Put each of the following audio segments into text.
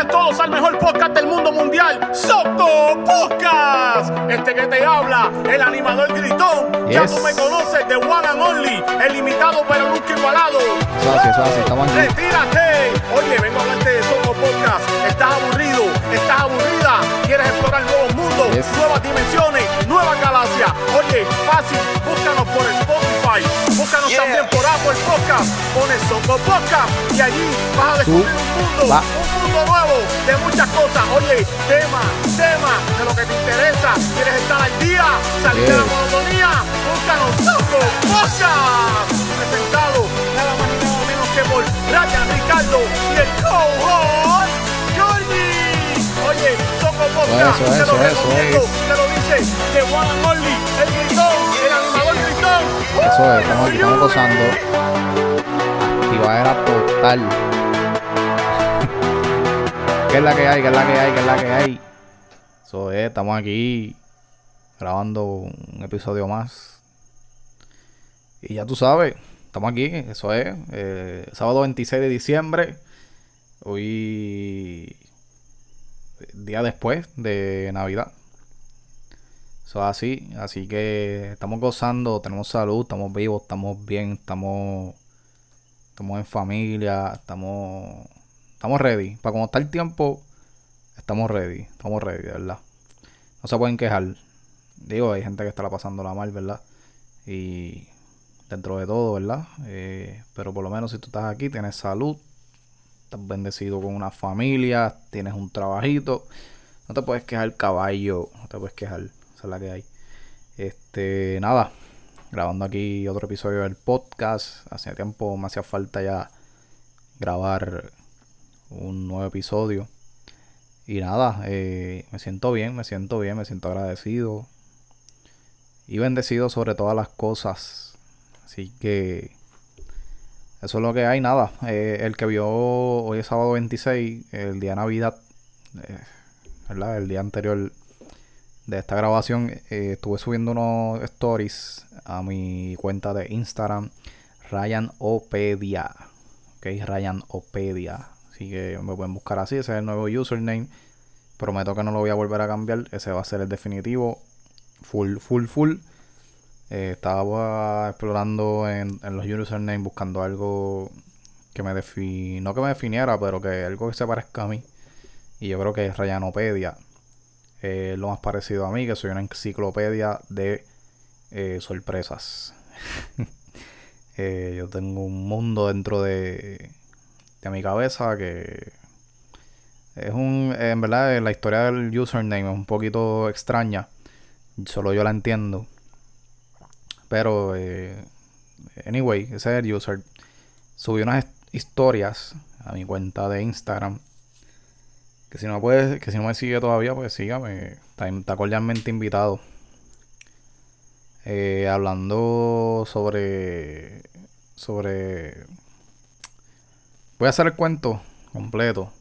Sean todos al mejor podcast del mundo mundial, Soto Podcast. Este que te habla, el animador gritón. Ya tú me conoces, The One and Only, el limitado pero nunca igualado. Eso así, estamos aquí. ¡Retírate! Oye, vengo a hablarte de Soto Podcast. ¿Estás aburrido? ¿Estás aburrida? ¿Quieres explorar nuevos mundos, Yes. nuevas dimensiones, nuevas galaxias? Oye, fácil, Búscanos también por Apple Podcast. Pones Soto Podcast y allí vas a descubrir un mundo, Va. un mundo nuevo de muchas cosas. Oye, tema, tema de lo que te interesa. ¿Quieres estar al día? Salir de la monotonía. Búscanos Soto Podcast. Presentado nada más y nada menos que por Ryan Ricardo y el co-host Jordi. Oye, Soco Podcast, Eso, te lo eso, eso recomiendo, te lo dice de Juan Eso es, estamos aquí, estamos gozando. Activadera total. ¿Qué es la que hay? ¿Qué es la que hay? ¿Qué es la que hay? Eso es, estamos aquí grabando un episodio más. Y ya tú sabes, estamos aquí, eso es. eh, sábado 26 de diciembre. Hoy, día después de Navidad. Eso es así, así que estamos gozando, tenemos salud, estamos vivos, estamos bien, estamos, estamos en familia, estamos, estamos ready. Para como está el tiempo, estamos ready, estamos ready, verdad. No se pueden quejar. Digo, hay gente que está pasando la mal, ¿verdad? Y dentro de todo, ¿verdad? Eh, pero por lo menos si tú estás aquí, tienes salud, estás bendecido con una familia, tienes un trabajito. No te puedes quejar, caballo. No te puedes quejar. Es la que hay. Este, nada. Grabando aquí otro episodio del podcast. Hace tiempo me hacía falta ya grabar un nuevo episodio. Y nada, eh, me siento bien, me siento bien, me siento agradecido. Y bendecido sobre todas las cosas. Así que eso es lo que hay, nada. Eh, el que vio hoy es sábado 26, el día de Navidad, eh, ¿verdad? El día anterior de esta grabación, eh, estuve subiendo unos stories a mi cuenta de Instagram, Ryan Opedia. Ok, Ryan Opedia. Así que me pueden buscar así, ese es el nuevo username. Prometo que no lo voy a volver a cambiar, ese va a ser el definitivo. Full, full, full. Eh, estaba explorando en, los usernames buscando algo que me definiera, no que me definiera, pero que algo que se parezca a mí. Y yo creo que es Rayanopedia. Eh, lo más parecido a mí, que soy una enciclopedia de eh, sorpresas. Eh, yo tengo un mundo dentro de, de mi cabeza que es un, en verdad, la historia del username es un poquito extraña. Solo yo la entiendo. Pero, anyway, ese es el user. Subí unas historias a mi cuenta de Instagram. Que si no puede, que si no me sigue todavía, pues sígame. Está, cordialmente invitado. Eh, hablando sobre. Sobre. Voy a hacer el cuento completo.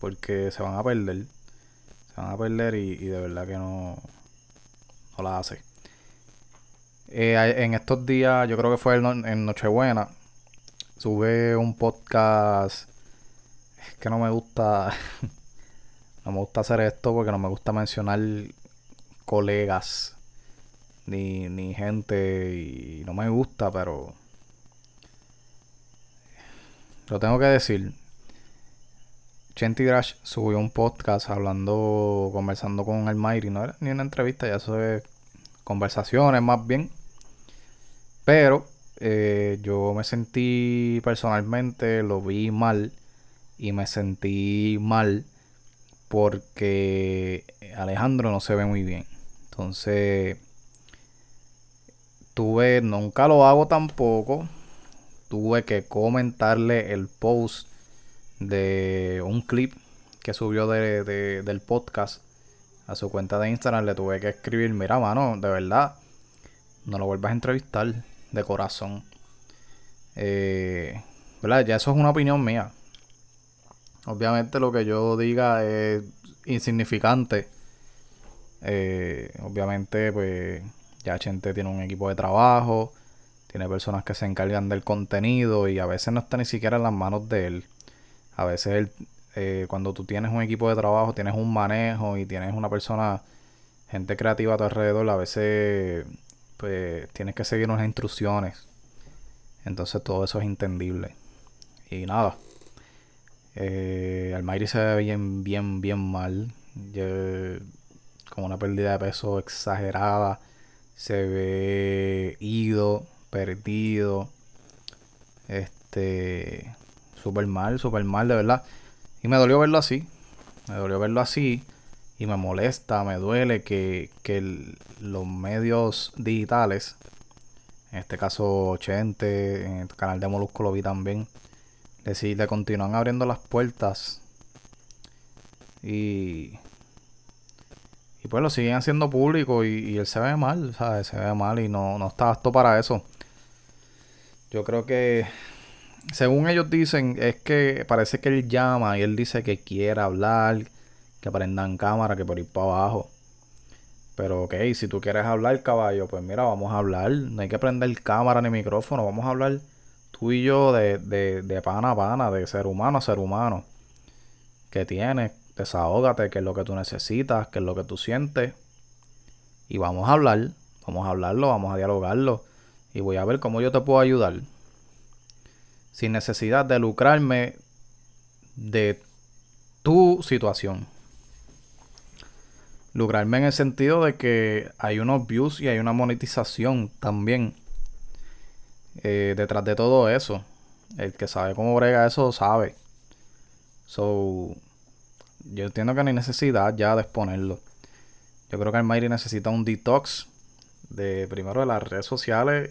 Porque se van a perder. Se van a perder y, de verdad que no. No la hace. Eh, en estos días, yo creo que fue en Nochebuena, sube un podcast. Es que no me gusta. no me gusta hacer esto porque no me gusta mencionar colegas ni, ni gente y no me gusta, pero. Lo tengo que decir. Chenty Drash subió un podcast hablando, conversando con el Mayri. No era ni una entrevista, ya eso es conversaciones más bien. Pero eh, yo me sentí personalmente, lo vi mal y me sentí mal porque Alejandro no se ve muy bien. Entonces, tuve, nunca lo hago tampoco. Tuve que comentarle el post de un clip que subió de, de- del podcast a su cuenta de Instagram. Le tuve que escribir, mira, mano, de verdad, no lo vuelvas a entrevistar. de corazón. Eh, ¿Verdad? Ya eso es una opinión mía. Obviamente lo que yo diga es insignificante. Eh, obviamente, pues ya Chente tiene un equipo de trabajo, tiene personas que se encargan del contenido y a veces no está ni siquiera en las manos de él. A veces él, eh, cuando tú tienes un equipo de trabajo, tienes un manejo y tienes una persona, gente creativa a tu alrededor, a veces pues tienes que seguir unas instrucciones. Entonces todo eso es entendible. Y nada. Eh, se ve bien, bien, bien mal. como una pérdida de peso exagerada. Se ve ido, perdido. Este. Súper mal, súper mal, de verdad. Y me dolió verlo así. Me dolió verlo así. Y me molesta, me duele que, que los medios digitales en este caso Chente, en el canal de Molusco lo vi también, le, le continúan abriendo las puertas y, y pues lo siguen haciendo público y, él se ve mal, ¿sabes? Se ve mal y no, no está apto para eso. Yo creo que, según ellos dicen, es que parece que él llama y él dice que quiere hablar, que prendan cámara, que por ir para abajo. Pero ok, si tú quieres hablar, caballo, pues mira, vamos a hablar. No hay que prender cámara ni micrófono. Vamos a hablar tú y yo de, de, de pana a pana, de ser humano a ser humano. ¿Qué tienes? Desahógate, qué es lo que tú necesitas, qué es lo que tú sientes. Y vamos a hablar. Vamos a hablarlo, vamos a dialogarlo. Y voy a ver cómo yo te puedo ayudar. Sin necesidad de lucrarme de tu situación lucrarme en el sentido de que hay unos views y hay una monetización también eh, detrás de todo eso. El que sabe cómo brega eso sabe. So, yo entiendo que no hay necesidad ya de exponerlo. Yo creo que Almighty necesita un detox de primero de las redes sociales,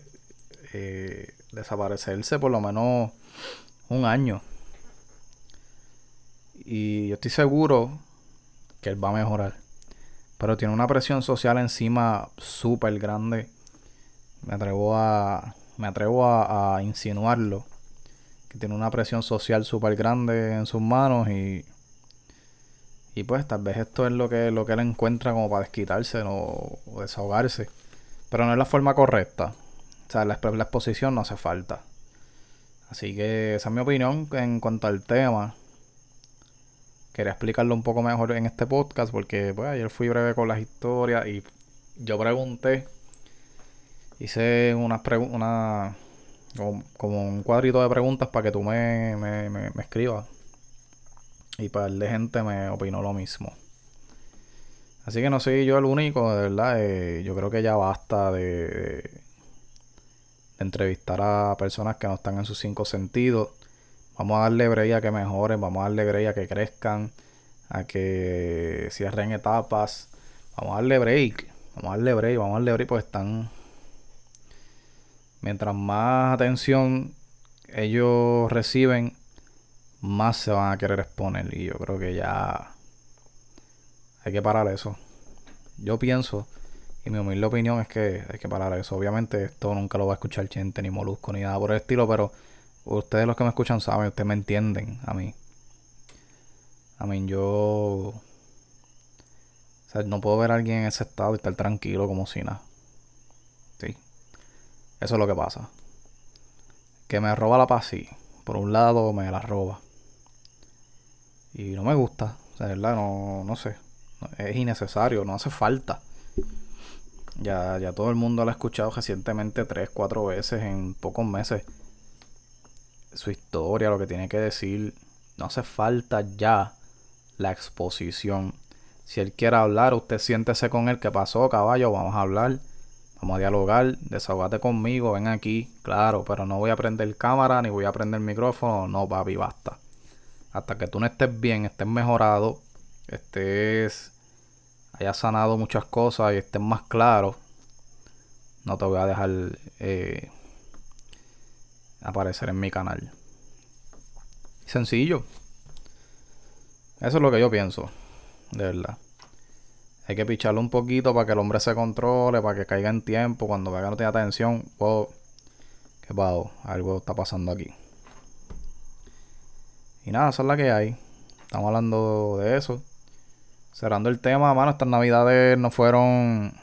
eh, desaparecerse por lo menos un año. Y yo estoy seguro que él va a mejorar. Pero tiene una presión social encima súper grande. Me atrevo a. Me atrevo a, insinuarlo. Que tiene una presión social súper grande en sus manos y. Y pues tal vez esto es lo que, lo que él encuentra como para desquitarse o, desahogarse. Pero no es la forma correcta. O sea, la, la exposición no hace falta. Así que esa es mi opinión en cuanto al tema quería explicarlo un poco mejor en este podcast porque pues, ayer fui breve con las historias y yo pregunté, hice unas una, como, un cuadrito de preguntas para que tú me, me, me, escribas. Y para el de gente me opinó lo mismo. Así que no soy yo el único, de verdad. Eh, yo creo que ya basta de, entrevistar a personas que no están en sus cinco sentidos. Vamos a darle break a que mejoren, vamos a darle break a que crezcan, a que cierren etapas. Vamos a darle break, vamos a darle break, vamos a darle break porque están... Mientras más atención ellos reciben, más se van a querer exponer. Y yo creo que ya hay que parar eso. Yo pienso, y mi humilde opinión es que hay que parar eso. Obviamente esto nunca lo va a escuchar gente, ni Molusco, ni nada por el estilo, pero Ustedes los que me escuchan saben, ustedes me entienden a mí. A mí yo... O sea, no puedo ver a alguien en ese estado y estar tranquilo como si nada. Eso es lo que pasa. Que me roba la paz, sí. Por un lado me la roba. Y no me gusta. O verdad, no, no sé. Es innecesario, no hace falta. Ya, ya todo el mundo lo ha escuchado recientemente tres, cuatro veces en pocos meses su historia, lo que tiene que decir. No hace falta ya la exposición. Si él quiere hablar, usted siéntese con él. ¿Qué pasó, caballo? Vamos a hablar. Vamos a dialogar. Desahogate conmigo. Ven aquí. Claro, pero no voy a prender cámara ni voy a prender micrófono. No, papi, basta. Hasta que tú no estés bien, estés mejorado, estés. hayas sanado muchas cosas y estés más claro. No te voy a dejar. Eh, aparecer en mi canal. Sencillo. Eso es lo que yo pienso. De verdad. Hay que picharlo un poquito para que el hombre se controle, para que caiga en tiempo. Cuando vea que no tiene atención, ¿Qué pasó? Algo está pasando aquí. Y nada, esa es la que hay. Estamos hablando de eso. Cerrando el tema, mano, estas navidades no fueron.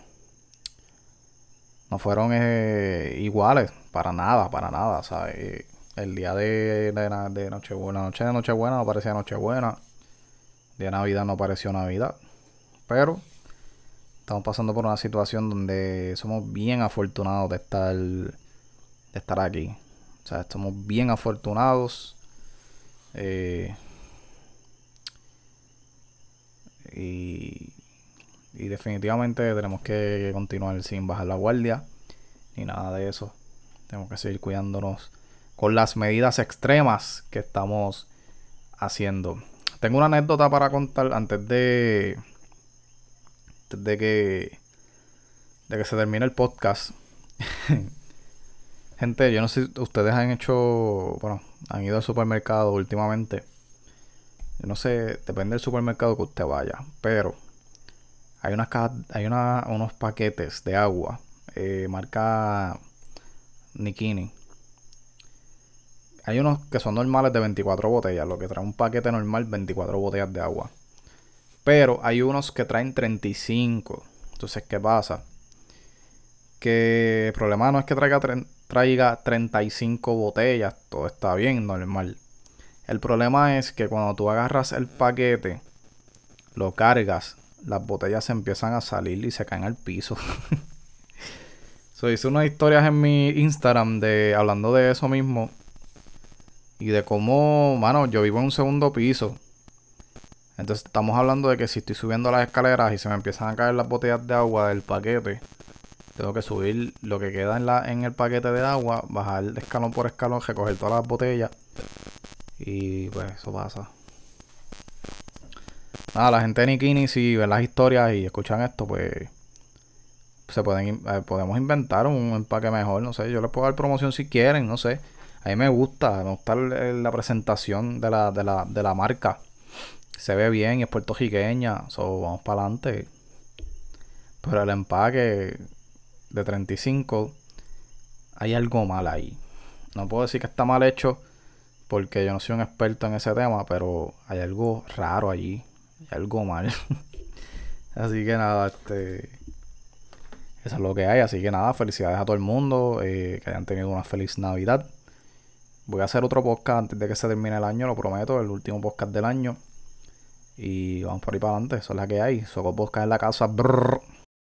No fueron eh, iguales. Para nada, para nada. ¿sabes? El día de, de, de Nochebuena, noche de Nochebuena no parecía Nochebuena. El día de Navidad no pareció Navidad. Pero estamos pasando por una situación donde somos bien afortunados de estar, de estar aquí. O sea, estamos bien afortunados. Eh, y, y definitivamente tenemos que continuar sin bajar la guardia ni nada de eso. Tenemos que seguir cuidándonos con las medidas extremas que estamos haciendo. Tengo una anécdota para contar antes de de que de que se termine el podcast. Gente, yo no sé si ustedes han hecho, bueno, han ido al supermercado últimamente. Yo no sé, depende del supermercado que usted vaya, pero hay unas hay una, unos paquetes de agua eh, marca Nikini. Hay unos que son normales de 24 botellas, lo que trae un paquete normal 24 botellas de agua. Pero hay unos que traen 35. Entonces, ¿qué pasa? Que el problema no es que traiga, traiga 35 botellas, todo está bien, normal. El problema es que cuando tú agarras el paquete, lo cargas, las botellas se empiezan a salir y se caen al piso. so, hice unas historias en mi Instagram de hablando de eso mismo. Y de cómo, mano, yo vivo en un segundo piso. Entonces estamos hablando de que si estoy subiendo las escaleras y se me empiezan a caer las botellas de agua del paquete, tengo que subir lo que queda en, la, en el paquete de agua, bajar escalón por escalón, recoger todas las botellas. Y pues eso pasa. Nada, la gente de Nikini, si ven las historias y escuchan esto, pues se pueden eh, podemos inventar un empaque mejor, no sé, yo les puedo dar promoción si quieren, no sé. A mí me gusta, me gusta la presentación de la, de la, de la marca. Se ve bien y es puertorriqueña, so vamos para adelante. Pero el empaque de 35 hay algo mal ahí. No puedo decir que está mal hecho porque yo no soy un experto en ese tema, pero hay algo raro allí, hay algo mal. así que nada, este eso es lo que hay, así que nada, felicidades a todo el mundo, eh, que hayan tenido una feliz Navidad. Voy a hacer otro podcast antes de que se termine el año, lo prometo, el último podcast del año. Y vamos por ahí para adelante, eso es la que hay. Soco podcast en la casa. Brrr.